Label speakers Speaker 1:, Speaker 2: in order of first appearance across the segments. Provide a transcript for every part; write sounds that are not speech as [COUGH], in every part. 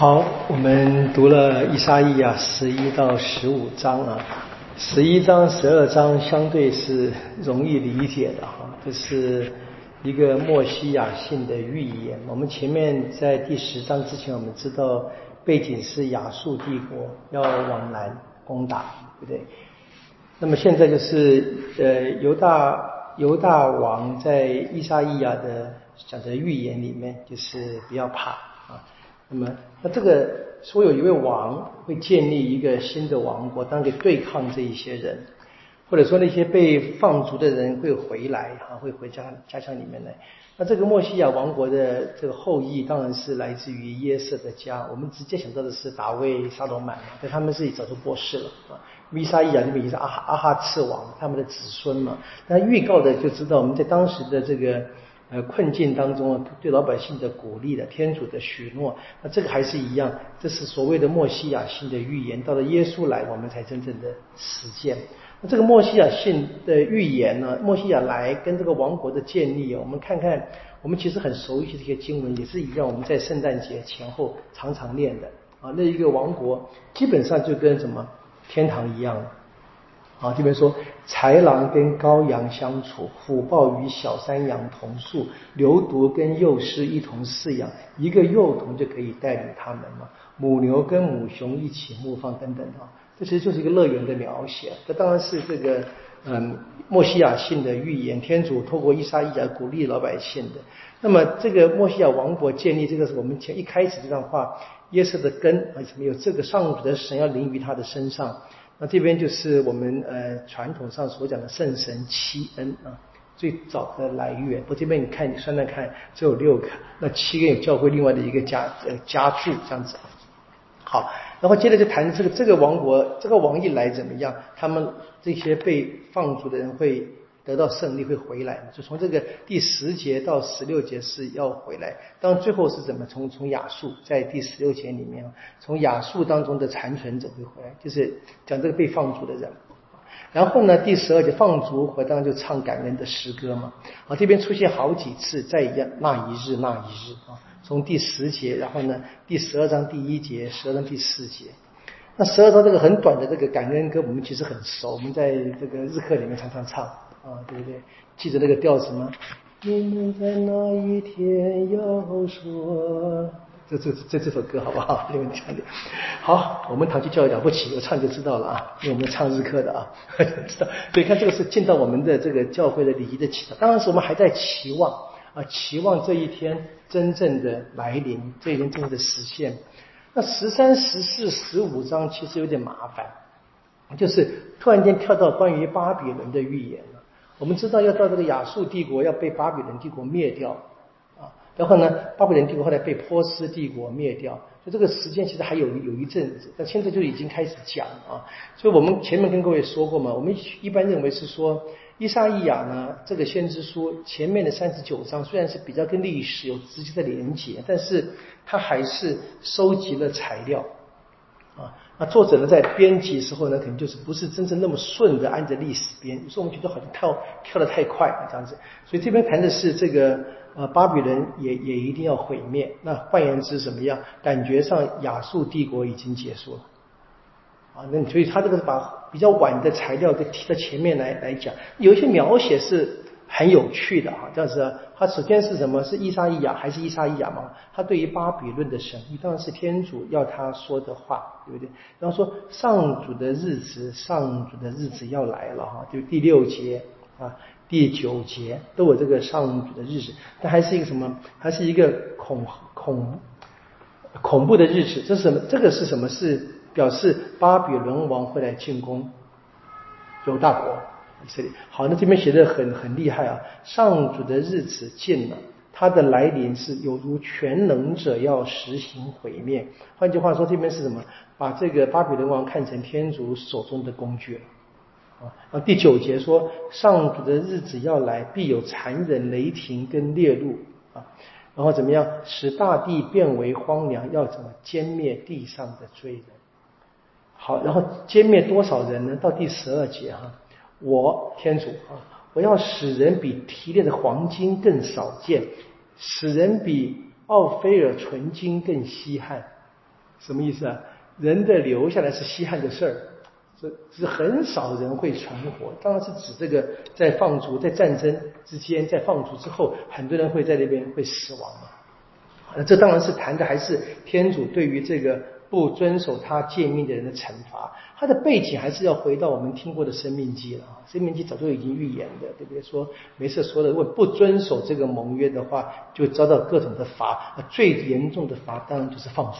Speaker 1: 好，我们读了以沙意啊十一到十五章啊，十一章、十二章相对是容易理解的哈，这是一个莫西亚性的预言。我们前面在第十章之前，我们知道背景是亚述帝国要往南攻打，对不对？那么现在就是呃犹大犹大王在伊沙伊亚的讲的预言里面，就是不要怕啊。那么，那这个说有一位王会建立一个新的王国，当给对抗这一些人，或者说那些被放逐的人会回来，哈，会回家家乡里面来。那这个墨西亚王国的这个后裔当然是来自于耶瑟的家。我们直接想到的是大卫、沙罗曼，但他们自己早就过世了啊。米沙伊亚那边也是阿哈阿哈次王他们的子孙嘛。那预告的就知道我们在当时的这个。呃，困境当中啊对老百姓的鼓励的，天主的许诺，那这个还是一样，这是所谓的墨西亚性的预言。到了耶稣来，我们才真正的实践。那这个墨西亚性的预言呢？墨西亚来跟这个王国的建立，我们看看，我们其实很熟悉这些经文，也是一样。我们在圣诞节前后常常念的啊，那一个王国基本上就跟什么天堂一样。啊，这边说豺狼跟羔羊相处，虎豹与小山羊同宿，牛犊跟幼狮一同饲养，一个幼童就可以带领他们嘛。母牛跟母熊一起牧放等等啊，这其实就是一个乐园的描写。这当然是这个嗯，墨西亚性的预言，天主透过伊莎伊亚鼓励老百姓的。那么这个墨西亚王国建立，这个是我们前一开始这段话，耶稣的根啊，有这个上主的神要临于他的身上。那这边就是我们呃传统上所讲的圣神七恩啊，最早的来源。我这边你看，你算算看，只有六个，那七个有教会另外的一个加呃加注这样子。好，然后接着就谈这个这个王国，这个王一来怎么样？他们这些被放逐的人会。得到胜利会回来，就从这个第十节到十六节是要回来。当最后是怎么？从从亚述在第十六节里面，从亚述当中的残存者会回来，就是讲这个被放逐的人。然后呢，第十二节放逐回，当然就唱感恩的诗歌嘛。啊，这边出现好几次，在一样那一日那一日啊，从第十节，然后呢，第十二章第一节，十二章第四节。那十二章这个很短的这个感恩歌，我们其实很熟，我们在这个日课里面常常唱。啊，对不对？记得那个调子吗？你们在哪一天要说？这这这这首歌好不好？[LAUGHS] 你们唱的。好，我们堂区教育了不起，我唱就知道了啊，因为我们唱日课的啊，[LAUGHS] 知道。所以看这个是进到我们的这个教会的礼仪的祈祷。当然是我们还在期望啊，期望这一天真正的来临，这一天真正的实现。那十三、十四、十五章其实有点麻烦，就是突然间跳到关于巴比伦的预言了。我们知道要到这个亚述帝国要被巴比伦帝国灭掉啊，然后呢，巴比伦帝国后来被波斯帝国灭掉，就这个时间其实还有有一阵子，但现在就已经开始讲啊。所以我们前面跟各位说过嘛，我们一般认为是说，伊莎伊亚呢这个先知书前面的三十九章虽然是比较跟历史有直接的连结，但是它还是收集了材料。那作者呢，在编辑时候呢，可能就是不是真正那么顺的按着历史编，有时候我们觉得好像跳跳得太快这样子。所以这边谈的是这个呃巴比伦也也一定要毁灭。那换言之怎么样？感觉上亚述帝国已经结束了啊。那所以他这个把比较晚的材料给提到前面来来讲，有一些描写是。很有趣的哈，但是它首先是什么？是伊莎伊亚还是伊莎伊亚嘛？他对于巴比伦的神意当然是天主要他说的话，对不对？然后说上主的日子，上主的日子要来了哈，就第六节啊，第九节都有这个上主的日子，但还是一个什么？还是一个恐恐恐怖的日子？这是什么？这个是什么？是表示巴比伦王会来进攻犹大国。以色列好，那这边写的很很厉害啊！上主的日子近了，他的来临是有如全能者要实行毁灭。换句话说，这边是什么？把这个巴比伦王看成天主手中的工具了啊！啊，第九节说，上主的日子要来，必有残忍雷霆跟烈怒啊！然后怎么样？使大地变为荒凉，要怎么歼灭地上的罪人？好，然后歼灭多少人呢？到第十二节哈。我天主啊，我要使人比提炼的黄金更少见，使人比奥菲尔纯金更稀罕。什么意思啊？人的留下来是稀罕的事儿，是是很少人会存活。当然是指这个在放逐在战争之间，在放逐之后，很多人会在那边会死亡嘛。这当然是谈的还是天主对于这个。不遵守他诫命的人的惩罚，他的背景还是要回到我们听过的生命记了啊。生命记早就已经预言的，对不对？说没事说的，如果不遵守这个盟约的话，就遭到各种的罚。最严重的罚当然就是放逐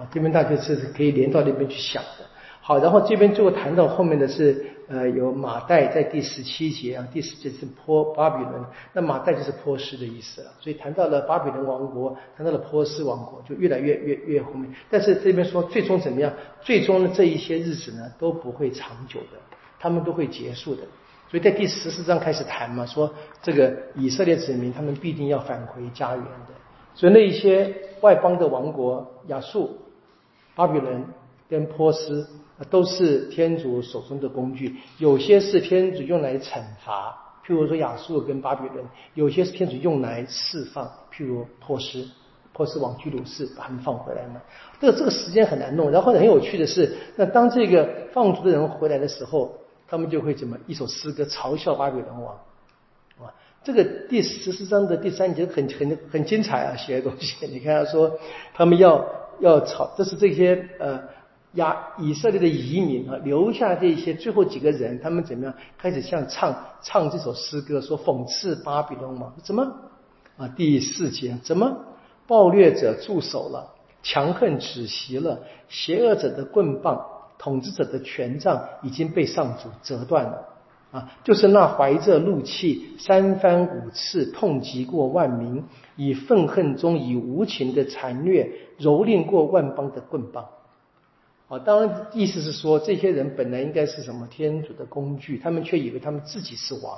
Speaker 1: 啊。这边大家是可以连到那边去想的。好，然后这边最后谈到后面的是。呃，有马代在第十七节啊，第十节是波巴比伦，那马代就是波斯的意思了。所以谈到了巴比伦王国，谈到了波斯王国，就越来越越越后面。但是这边说最终怎么样？最终的这一些日子呢都不会长久的，他们都会结束的。所以在第十四章开始谈嘛，说这个以色列子民他们必定要返回家园的。所以那一些外邦的王国，亚述、巴比伦跟波斯。都是天主手中的工具，有些是天主用来惩罚，譬如说亚述跟巴比伦；有些是天主用来释放，譬如波斯，波斯往居鲁士把他们放回来嘛。这个这个时间很难弄。然后很有趣的是，那当这个放逐的人回来的时候，他们就会怎么一首诗歌嘲笑巴比伦王，啊，这个第十四章的第三节很很很精彩啊，写的东西。[LAUGHS] 你看他说，他们要要嘲，这是这些呃。亚以色列的移民啊，留下这些最后几个人，他们怎么样开始像唱唱这首诗歌，说讽刺巴比伦王？怎么啊？第四节怎么暴虐者驻守了，强横止息了，邪恶者的棍棒，统治者的权杖已经被上主折断了啊！就是那怀着怒气三番五次痛击过万民，以愤恨中以无情的残虐蹂躏过万邦的棍棒。啊，当然，意思是说，这些人本来应该是什么天主的工具，他们却以为他们自己是王。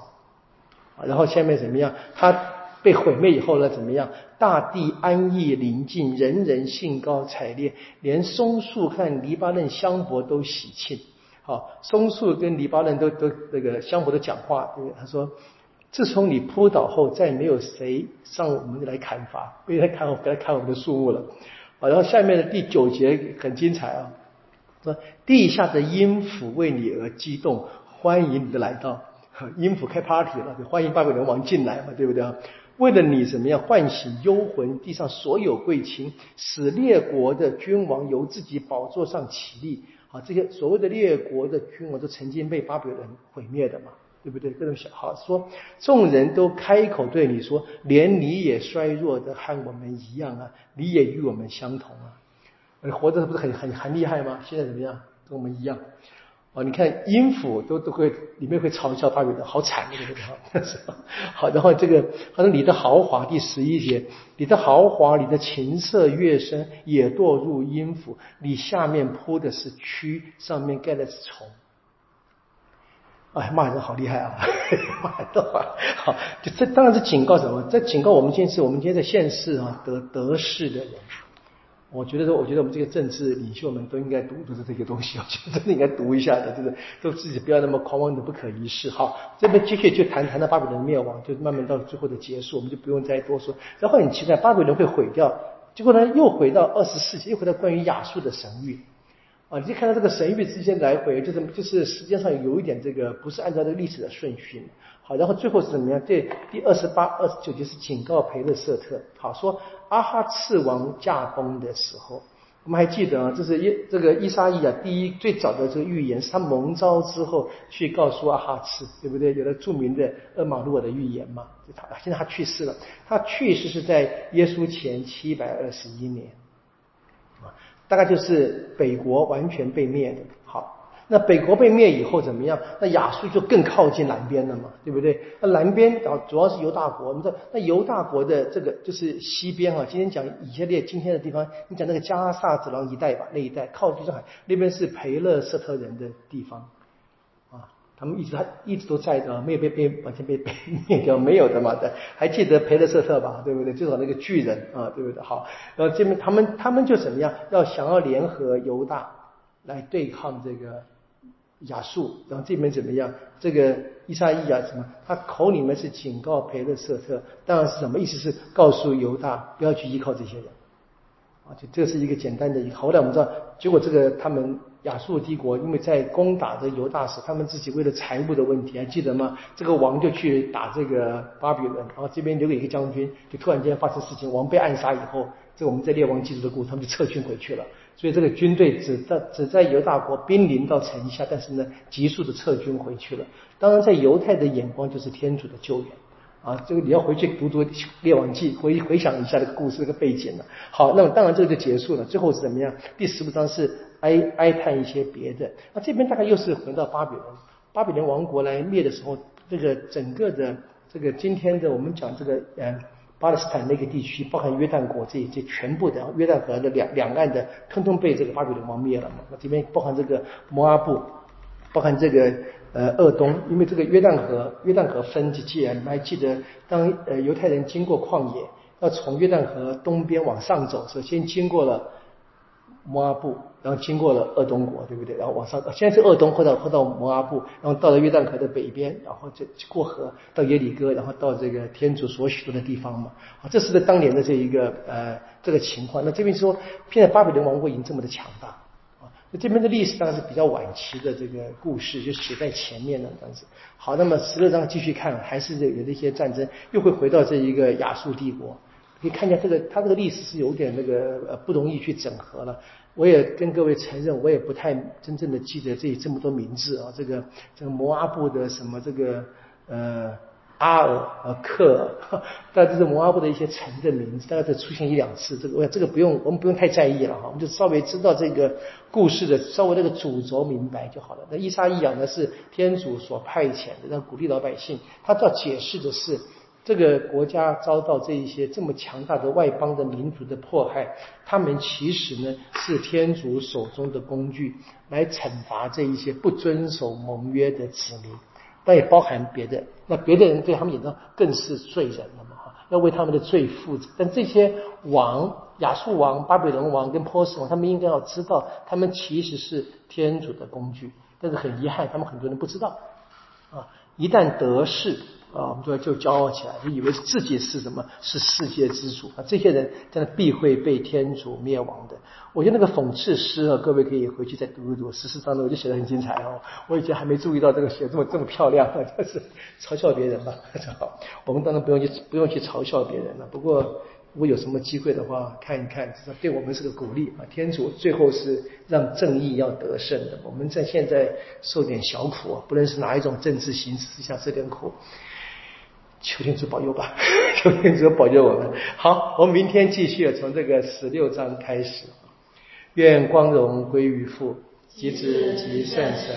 Speaker 1: 啊，然后下面怎么样？他被毁灭以后呢？怎么样？大地安逸宁静，人人兴高采烈，连松树和黎巴嫩香柏都喜庆。好，松树跟黎巴嫩都都那个香柏都讲话，他说：“自从你扑倒后，再没有谁上我们来砍伐，不来砍我，不要砍我们的树木了。”好，然后下面的第九节很精彩啊。说地下的音符为你而激动，欢迎你的来到，[LAUGHS] 音符开 party 了，就欢迎巴比伦王进来嘛，对不对？为了你怎么样唤醒幽魂，地上所有贵亲，使列国的君王由自己宝座上起立。啊，这些所谓的列国的君王都曾经被巴比伦毁灭的嘛，对不对？各种小号说，众人都开口对你说，连你也衰弱的和我们一样啊，你也与我们相同啊。你活着不是很很很厉害吗？现在怎么样？跟我们一样。哦，你看音符都都会里面会嘲笑巴比伦，好惨这个地方。[LAUGHS] 好，然后这个好像你的豪华第十一节，你的豪华，你的琴瑟乐声也堕入音符，你下面铺的是蛆，上面盖的是虫。哎，骂人好厉害啊！[LAUGHS] 骂人的话，好，就这当然是警告什么？这警告我们今天是我们今天在现世啊得得势的人。我觉得说，我觉得我们这个政治领袖们都应该读，读的这个东西，[LAUGHS] 我觉得真的应该读一下的，这个都自己不要那么狂妄的不可一世。哈，这边继续就谈谈到巴比伦灭亡，就慢慢到最后的结束，我们就不用再多说。然后很奇怪，巴比伦会毁掉，结果呢又回到二十世纪，又回到关于亚述的神域。啊，你就看到这个神谕之间来回，就是就是时间上有一点这个不是按照这个历史的顺序。好，然后最后是怎么样？这第二十八、二十九节是警告培勒瑟特。好，说阿哈次王驾崩的时候，我们还记得啊，这是伊这个伊莎伊啊，第一最早的这个预言是他蒙召之后去告诉阿哈次，对不对？有了著名的厄马路尔的预言嘛。就他现在他去世了，他去世是在耶稣前七百二十一年。大概就是北国完全被灭的。好，那北国被灭以后怎么样？那亚述就更靠近南边了嘛，对不对？那南边啊，主要是犹大国。我们说，那犹大国的这个就是西边啊。今天讲以色列今天的地方，你讲那个加萨子郎一带吧，那一带靠近上海，那边是培勒斯特人的地方。他们一直他一直都在的，没有被被完全被被 [LAUGHS] 灭掉，没有的嘛的。还记得培勒瑟特吧？对不对？就是那个巨人啊，对不对？好，然后这边他们他们就怎么样？要想要联合犹大来对抗这个亚述，然后这边怎么样？这个伊莎伊亚什么？他口里面是警告培勒瑟特，当然是什么意思？是告诉犹大不要去依靠这些人啊，就这是一个简单的一个。后来我们知道，结果这个他们亚述帝国因为在攻打这犹大时，他们自己为了财务的问题，还记得吗？这个王就去打这个巴比伦，然后这边留给一个将军，就突然间发生事情，王被暗杀以后，这我们在列王记录的故事，他们就撤军回去了。所以这个军队只在只在犹大国濒临到城下，但是呢，急速的撤军回去了。当然，在犹太的眼光，就是天主的救援。啊，这个你要回去读读《列王记》，回回想一下这个故事这个背景了。好，那么当然这个就结束了。最后是怎么样？第十五章是哀哀叹一些别的。那这边大概又是回到巴比伦，巴比伦王国来灭的时候，这个整个的这个今天的我们讲这个呃巴勒斯坦那个地区，包含约旦国这这全部的约旦河的两两岸的，通通被这个巴比伦王灭了嘛。那这边包含这个摩阿布，包含这个。呃，鄂东，因为这个约旦河，约旦河分几界啊？你们还记得，当呃犹太人经过旷野，要从约旦河东边往上走，首先经过了摩阿布，然后经过了鄂东国，对不对？然后往上，先是鄂东，后到后到摩阿布，然后到了约旦河的北边，然后就过河到耶里哥，然后到这个天主所许多的地方嘛。啊，这是在当年的这一个呃这个情况。那这边说，现在巴比伦王国已经这么的强大。这边的历史当然是比较晚期的这个故事，就写在前面了这样子。好，那么十六章继续看，还是有那些战争，又会回到这一个亚述帝国。可以看见这个，它这个历史是有点那个呃不容易去整合了。我也跟各位承认，我也不太真正的记得这这么多名字啊。这个这个摩阿布的什么这个呃。阿尔和克尔，[LAUGHS] 大概这是摩阿布的一些城的名字，大概只出现一两次。这个我，这个不用，我们不用太在意了哈，我们就稍微知道这个故事的稍微那个主轴明白就好了。那伊莎伊亚呢是天主所派遣的，让鼓励老百姓。他要解释的是，这个国家遭到这一些这么强大的外邦的民族的迫害，他们其实呢是天主手中的工具，来惩罚这一些不遵守盟约的子民。但也包含别的，那别的人对他们眼中更是罪人了嘛？哈，要为他们的罪负责。但这些王，亚述王、巴比伦王跟波斯王，他们应该要知道，他们其实是天主的工具。但是很遗憾，他们很多人不知道。啊，一旦得势。啊，我们说就骄傲起来，就以为自己是什么，是世界之主啊！这些人真的必会被天主灭亡的。我觉得那个讽刺诗啊，各位可以回去再读一读。事实当中，我就写的很精彩哦。我以前还没注意到这个写这么这么漂亮，[LAUGHS] 就是嘲笑别人吧。好，我们当然不用去不用去嘲笑别人了。不过。如果有什么机会的话，看一看，至少对我们是个鼓励啊！天主最后是让正义要得胜的，我们在现在受点小苦啊，不论是哪一种政治形式下这点苦，求天主保佑吧，[LAUGHS] 求天主保佑我们。好，我们明天继续从这个十六章开始。愿光荣归于父、及子、及圣神，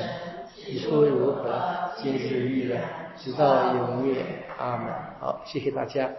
Speaker 1: 以初如何，今日亦然，直到永远。阿门。好，谢谢大家。